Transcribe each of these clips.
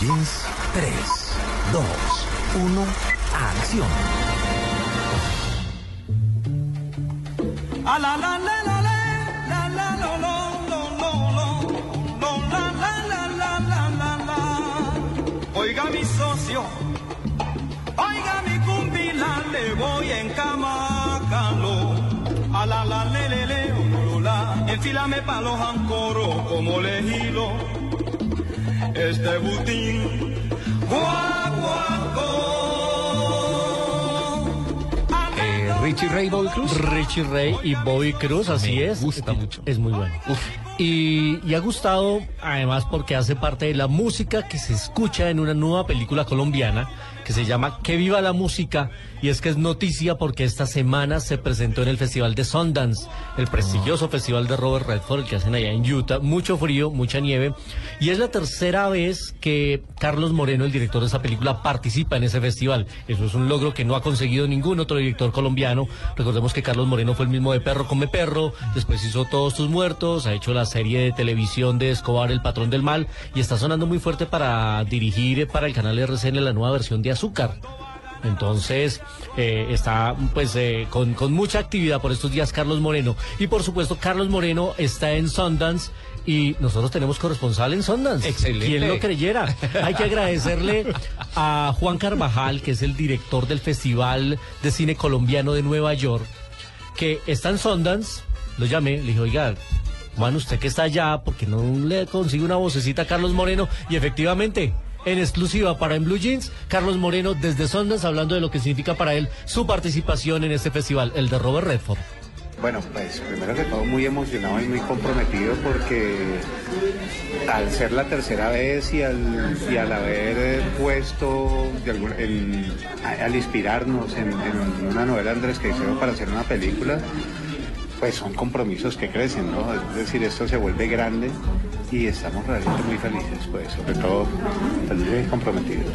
Jeans, 3, 2, 1, acción. A la la la la la la la la Oiga mi socio, oiga mi cumbila, le voy en camacalo. A la la le le le, la, enfilame pa' los ancoros como lejilo. Este butín, guaguaco. Richie Ray, Bobby Cruz. Richie Ray y Bobby Cruz, así Me es. gusta mucho. Es muy bueno. Y, ha gustado además porque hace parte de la música que se escucha en una nueva película colombiana que se llama Que viva la música y es que es noticia porque esta semana se presentó en el Festival de Sundance, el prestigioso festival de Robert Redford que hacen allá en Utah, mucho frío, mucha nieve y es la tercera vez que Carlos Moreno, el director de esa película, participa en ese festival. Eso es un logro que no ha conseguido ningún otro director colombiano. Recordemos que Carlos Moreno fue el mismo de Perro come Perro, después hizo Todos tus muertos, ha hecho la serie de televisión de Escobar, El patrón del mal y está sonando muy fuerte para dirigir para el canal RCN la nueva versión de Azúcar. Entonces, eh, está pues eh, con, con, mucha actividad por estos días Carlos Moreno. Y por supuesto, Carlos Moreno está en Sundance y nosotros tenemos corresponsal en Sundance. Excelente. Quien lo creyera. Hay que agradecerle a Juan Carvajal, que es el director del Festival de Cine Colombiano de Nueva York, que está en Sundance. Lo llamé, le dije, oiga, Juan, usted que está allá, porque no le consigue una vocecita a Carlos Moreno? Y efectivamente, en exclusiva para En Blue Jeans, Carlos Moreno desde Sundance hablando de lo que significa para él su participación en este festival, el de Robert Redford. Bueno, pues primero que todo muy emocionado y muy comprometido porque al ser la tercera vez y al, y al haber puesto, al inspirarnos en, en, una novela Andrés Caicedo para hacer una película, pues son compromisos que crecen, ¿no? Es decir, esto se vuelve grande y estamos realmente muy felices, pues, sobre todo felices y comprometidos.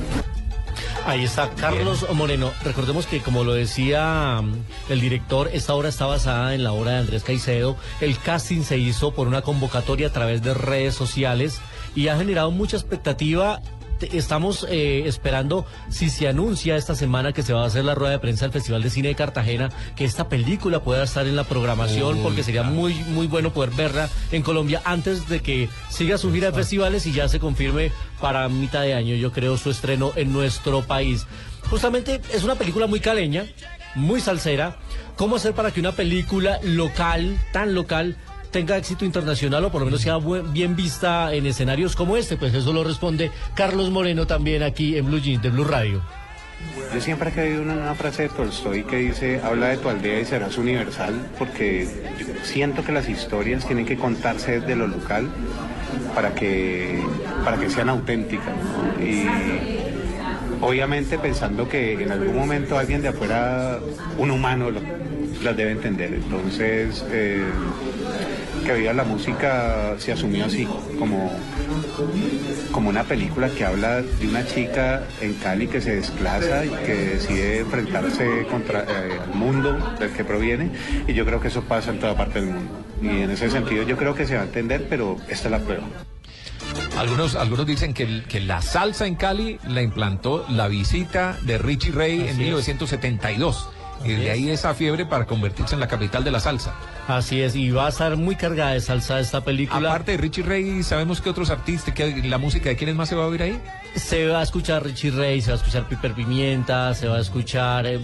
Ahí está Carlos Moreno. Recordemos que, como lo decía el director, esta obra está basada en la obra de Andrés Caicedo. El casting se hizo por una convocatoria a través de redes sociales y ha generado mucha expectativa estamos eh, esperando si se anuncia esta semana que se va a hacer la rueda de prensa del Festival de Cine de Cartagena, que esta película pueda estar en la programación, Uy, porque sería claro. muy, muy bueno poder verla en Colombia antes de que siga su gira de festivales y ya se confirme para mitad de año, yo creo, su estreno en nuestro país. Justamente es una película muy caleña, muy salsera. ¿Cómo hacer para que una película local, tan local, tenga éxito internacional o por lo menos sea bien vista en escenarios como este? Pues eso lo responde Carlos Moreno también aquí en Blue Jeans de Blue Radio. Yo siempre he creído una, una frase de Tolstoy que dice, habla de tu aldea y serás universal, porque siento que las historias tienen que contarse desde lo local para que, para que sean auténticas. Y obviamente pensando que en algún momento alguien de afuera, un humano, las debe entender. Entonces, eh, que viva la música se asumió así, como, como una película que habla de una chica en Cali que se desplaza y que decide enfrentarse contra eh, el mundo del que proviene. Y yo creo que eso pasa en toda parte del mundo. Y en ese sentido yo creo que se va a entender, pero esta es la prueba. Algunos, algunos dicen que, que, la salsa en Cali la implantó la visita de Richie Ray Así en 1972. Y de ahí esa fiebre para convertirse en la capital de la salsa. Así es, y va a estar muy cargada de salsa esta película. Aparte de Richie Ray, ¿sabemos que otros artistas, que la música de quiénes más se va a oír ahí? Se va a escuchar Richie Ray, se va a escuchar Piper Pimienta, se va a escuchar. Eh,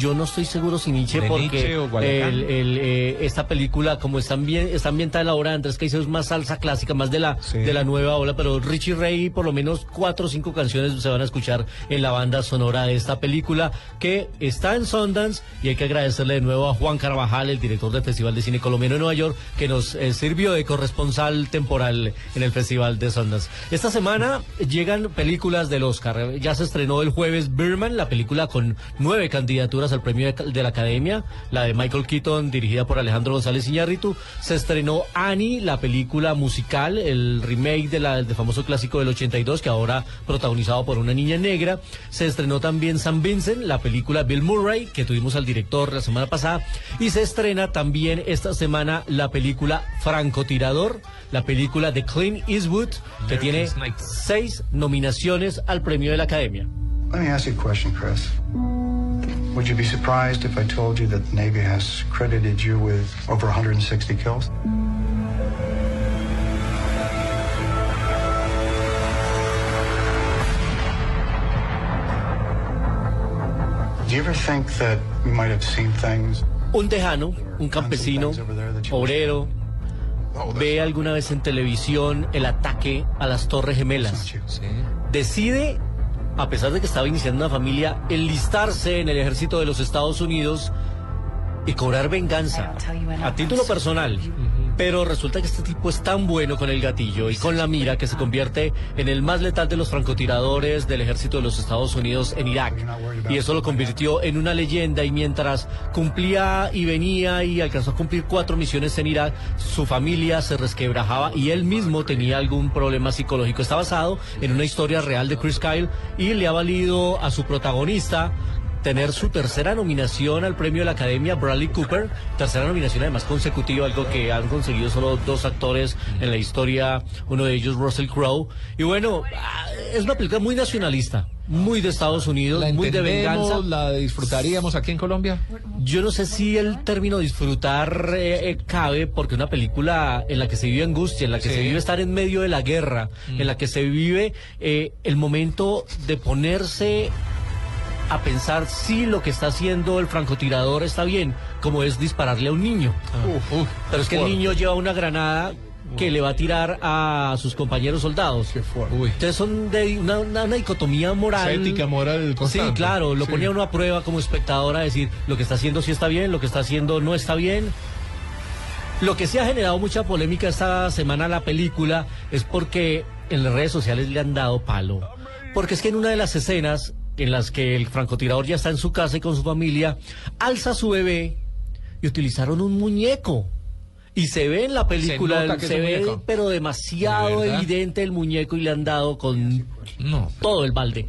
yo no estoy seguro si Nietzsche, ¿De porque Nietzsche o el, el, eh, esta película, como está, bien, está ambientada en la obra de Andrés Caicedo, es más salsa clásica, más de la, sí. de la nueva ola, pero Richie Ray, por lo menos cuatro o cinco canciones se van a escuchar en la banda sonora de esta película, que está en Sundance, y hay que agradecerle de nuevo a Juan Carvajal, el director del Festival de cine colombiano en Nueva York, que nos eh, sirvió de corresponsal temporal en el Festival de Sundance. Esta semana llegan películas del Oscar. Ya se estrenó el jueves Birman, la película con nueve candidaturas al premio de, la Academia, la de Michael Keaton, dirigida por Alejandro González Iñárritu. Se estrenó Annie, la película musical, el remake de del famoso clásico del 82, que ahora protagonizado por una niña negra. Se estrenó también San Vincent, la película Bill Murray, que tuvimos al director la semana pasada. Y se estrena también esta semana la película Francotirador, la película de Clint Eastwood, que tiene seis nominaciones al premio de la Academia. Let me ask you a question, Chris. Would you be surprised if I told you that the Navy has credited you with over 160 kills? Do you ever think that we might have seen things? Un tejano, un campesino, obrero, ve alguna vez en televisión el ataque a las Torres Gemelas. Decide, a pesar de que estaba iniciando una familia, enlistarse en el ejército de los Estados Unidos y cobrar venganza a título personal. Pero resulta que este tipo es tan bueno con el gatillo y con la mira que se convierte en el más letal de los francotiradores del ejército de los Estados Unidos en Irak. Y eso lo convirtió en una leyenda y mientras cumplía y venía y alcanzó a cumplir cuatro misiones en Irak, su familia se resquebrajaba y él mismo tenía algún problema psicológico. Está basado en una historia real de Chris Kyle y le ha valido a su protagonista tener su tercera nominación al premio de la Academia, Bradley Cooper, tercera nominación además consecutiva, algo que han conseguido solo dos actores en la historia, uno de ellos Russell Crowe. Y bueno, ah, es una película muy nacionalista, muy de Estados Unidos, ¿La muy de venganza. ¿La disfrutaríamos aquí en Colombia? Yo no sé si el término disfrutar eh, eh, cabe porque una película en la que se vive angustia, en la que Sí. se vive estar en medio de la guerra, en la que se vive eh, el momento de ponerse a pensar si lo que está haciendo el francotirador está bien, como es dispararle a un niño. Uf, Pero es que el niño lleva una granada que le va a tirar a sus compañeros soldados. Uy. Entonces son de una, una- una dicotomía moral. Esa ética moral Sí, constante. claro, lo Sí. ponía uno a prueba como espectador a decir lo que está haciendo sí está bien, lo que está haciendo no está bien. Lo que sí ha generado mucha polémica esta semana la película es porque en las redes sociales le han dado palo. Porque es que en una de las escenas en las que el francotirador ya está en su casa y con su familia, alza a su bebé y utilizaron un muñeco. Y se ve en la película, se, es ve, muñeco. pero demasiado evidente el muñeco y le han dado con No. todo el balde.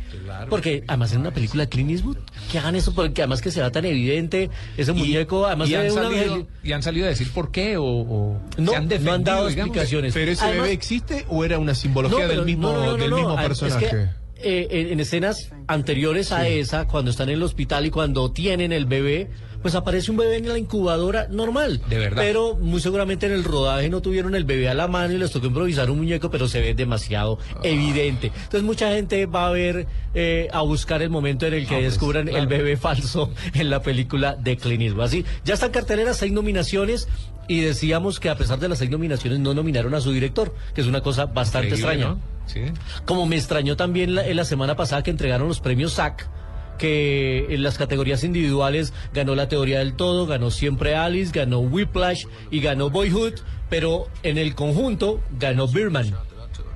Porque además en una película de Clint Eastwood, que hagan eso, porque además que se va tan evidente, ese muñeco, además y, han una salido, y han salido a decir por qué o, o No, se han no han dado digamos. explicaciones. ¿Pero ese Además- bebé existe o era una simbología pero- del mismo, no, no, no, del no, mismo es personaje? que, eh, en, en escenas anteriores a esa, cuando están en el hospital y cuando tienen el bebé, pues aparece un bebé en la incubadora normal. De verdad. Pero muy seguramente en el rodaje no tuvieron el bebé a la mano y les tocó improvisar un muñeco, pero se ve demasiado Ah. evidente. Entonces mucha gente va a ver, eh, a buscar el momento en el que Ah, pues, descubran claro. el bebé falso en la película de Clint Eastwood. Así, ya están carteleras, seis nominaciones. Y decíamos que a pesar de las seis nominaciones no nominaron a su director, que es una cosa bastante Increíble, extraña. ¿no? Sí. Como me extrañó también la, en la semana pasada que entregaron los premios SAC, que en las categorías individuales ganó La Teoría del Todo, ganó Siempre Alice, ganó Whiplash y ganó Boyhood, pero en el conjunto ganó Birman,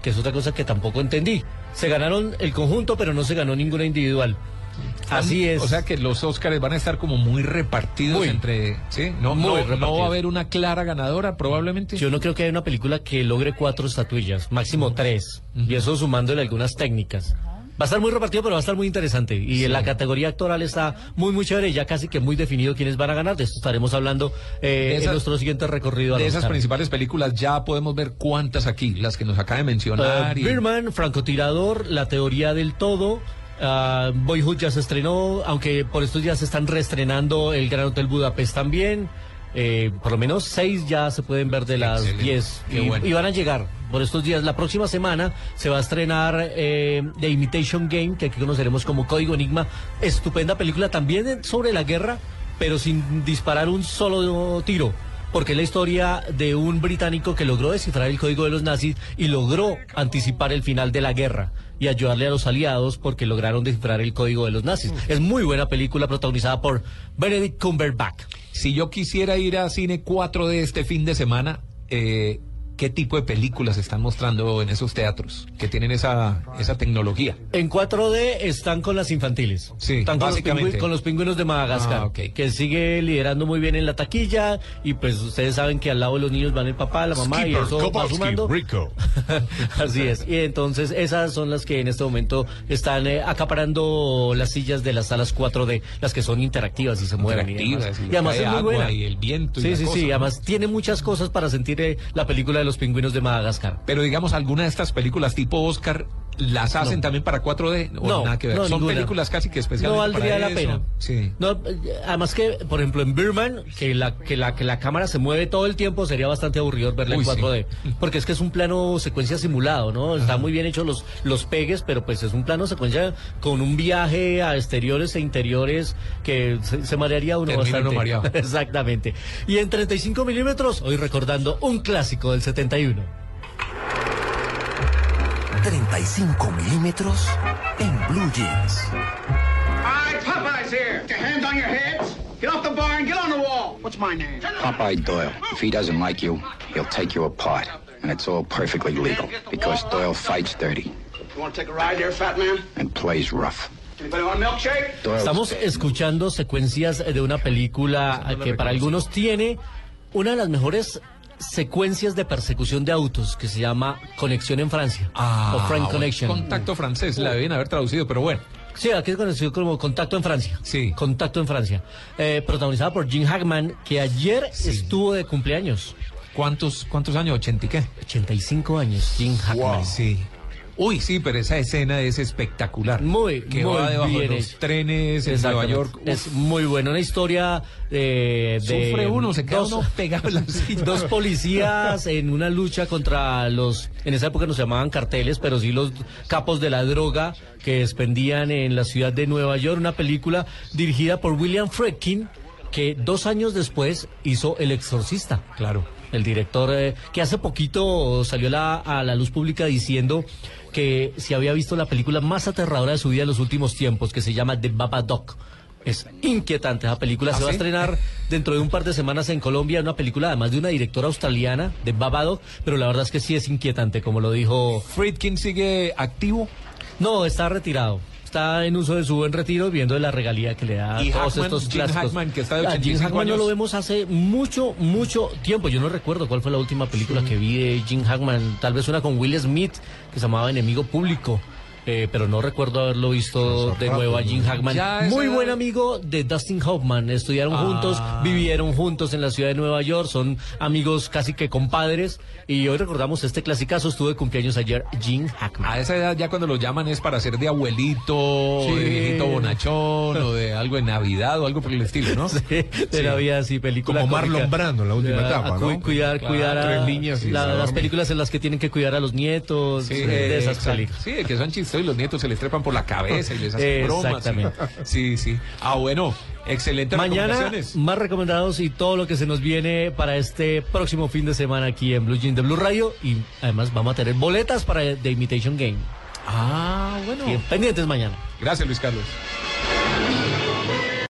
que es otra cosa que tampoco entendí. Se ganaron el conjunto, pero no se ganó ninguna individual. Así es. O sea que los Óscares van a estar como muy repartidos Muy. entre. ¿sí? No, Muy no, no repartidos. va a haber una clara ganadora, probablemente. Yo no creo que haya una película que logre cuatro estatuillas, máximo tres, y eso sumándole algunas técnicas. Va a estar muy repartido, pero va a estar muy interesante. Y en la categoría actoral está muy, muy chévere, ya casi que muy definido quiénes van a ganar. De esto estaremos hablando eh, esas- en nuestro siguiente recorrido. de esas Oscar. principales películas ya podemos ver cuántas aquí, las que nos acaba de mencionar. Eh, y- Birman, Francotirador, La Teoría del Todo. Ah, Boyhood ya se estrenó, aunque por estos días se están reestrenando El Gran Hotel Budapest también. Eh, por lo menos seis ya se pueden ver de las Excelente. diez. Y, bueno. y van a llegar por estos días. La próxima semana se va a estrenar eh, The Imitation Game, que aquí conoceremos como Código Enigma. Estupenda película también sobre la guerra, pero sin disparar un solo tiro. porque es la historia de un británico que logró descifrar el código de los nazis y logró anticipar el final de la guerra y ayudarle a los aliados porque lograron descifrar el código de los nazis. Es muy buena película protagonizada por Benedict Cumberbatch. Si yo quisiera ir a cine 4D este fin de semana, eh, ¿qué tipo de películas están mostrando en esos teatros que tienen esa, esa tecnología? En 4D están con las infantiles. Sí, están con los, básicamente. pingüi- con los pingüinos de Madagascar, Ah, que sigue liderando muy bien en la taquilla y pues ustedes saben que al lado de los niños van el papá, la mamá y Skipper, eso va Kowalski, sumando. Rico. Así es. Y entonces esas son las que en este momento están eh, acaparando las sillas de las salas 4D, las que son interactivas y se mueven. y demás. Interactivas, y Y además es muy buena. y el viento y Sí, la sí, cosa, sí. ¿no? Además tiene muchas cosas para sentir eh, la película de los pingüinos de Madagascar. Pero digamos, alguna de estas películas tipo Oscar las hacen No. también para 4D o No, nada que ver. no, Son ninguna. películas casi que especialmente No valdría para la eso. pena. Sí. No, eh, además que, por ejemplo, en Birman, que la, que la, que la cámara se mueve todo el tiempo, sería bastante aburrido verla Uy, en sí. 4D. Porque es que es un plano secuencia simulado, ¿no? Está muy bien hecho los, los pegues, pero pues es un plano secuencia con un viaje a exteriores e interiores que se, se marearía uno Termina bastante. uno mareado. Exactamente. Y en 35 milímetros, hoy recordando un clásico del 71. 35 milímetros en Blue Jeans. Alright, Popeye's here. Get your hands on your heads. Get off the bar and get on the wall. What's my name? Popeye Doyle. If he doesn't like you, he'll take you apart. And it's all perfectly legal because Doyle fights dirty You want to take a ride there, fat man? and plays rough. Anybody want a milkshake? Doyle's Estamos escuchando secuencias de una película que para algunos tiene una de las mejores secuencias de persecución de autos que se llama Conexión en Francia Ah, o Frank bueno, Connection. Contacto francés, la deben haber traducido, pero bueno. Sí, aquí es conocido como Contacto en Francia. Sí. Contacto en Francia. Eh, protagonizada por Jim Hackman, que ayer estuvo de cumpleaños. ¿Cuántos, cuántos años? ¿80 y qué? 85 años, Jim Hackman. Sí. Uy, sí, pero esa escena es espectacular. Muy, que muy va debajo de bien los hecho. trenes en Nueva. York. Uf, Es muy buena. Una historia eh, de. Sufre uno, se queda dos- uno pegado en la silla. Dos policías en una lucha contra los. En esa época no se llamaban carteles, pero sí los capos de la droga que expendían en la ciudad de Nueva York. Una película dirigida por William Friedkin, que dos años después hizo El Exorcista. Claro. El director eh, que hace poquito salió la- a la luz pública diciendo que si había visto la película más aterradora de su vida en los últimos tiempos, que se llama The Babadook. Es inquietante esa película. ¿Ah, se va a estrenar dentro de un par de semanas en Colombia. Una película además de una directora australiana, de Babadook, pero la verdad es que sí es inquietante, como lo dijo. Friedkin sigue activo. No, está retirado. Está en uso de su buen retiro, viendo de la regalía que le da a Y todos Hackman, estos Jim clásicos. Hackman, que está de Ah, Jim 85 Hackman no años. lo vemos hace mucho, mucho tiempo. Yo no recuerdo cuál fue la última película que vi de Jim Hackman. Tal vez una con Will Smith, que se llamaba Enemigo Público. Eh, pero no recuerdo haberlo visto de nuevo a Jim Hackman. Muy buen amigo de Dustin Hoffman. Estudiaron Ah. juntos, vivieron juntos en la ciudad de Nueva York. Son amigos casi que compadres. Y hoy recordamos este clasicazo. Estuvo de cumpleaños ayer Jim Hackman. A esa edad ya cuando lo llaman es para ser de abuelito, Sí. de viejito bonachón, o de algo de Navidad o algo por el estilo, ¿no? de la vida así, película Como cómica. Marlon Brando en la última Ya, etapa, cu- ¿no? Cuidar, Claro, cuidar a tres niñas la- las películas en las que tienen que cuidar a los nietos, Sí, de esas exacto. películas. Sí, que son y los nietos se les trepan por la cabeza y les hacen bromas. Exactamente. Sí, sí. Ah, bueno, excelente Mañana recomendaciones. más recomendados y todo lo que se nos viene para este próximo fin de semana aquí en Blue Jean de Blue Radio y además vamos a tener boletas para The Imitation Game. Ah, bueno. Bien, pendientes mañana. Gracias, Luis Carlos.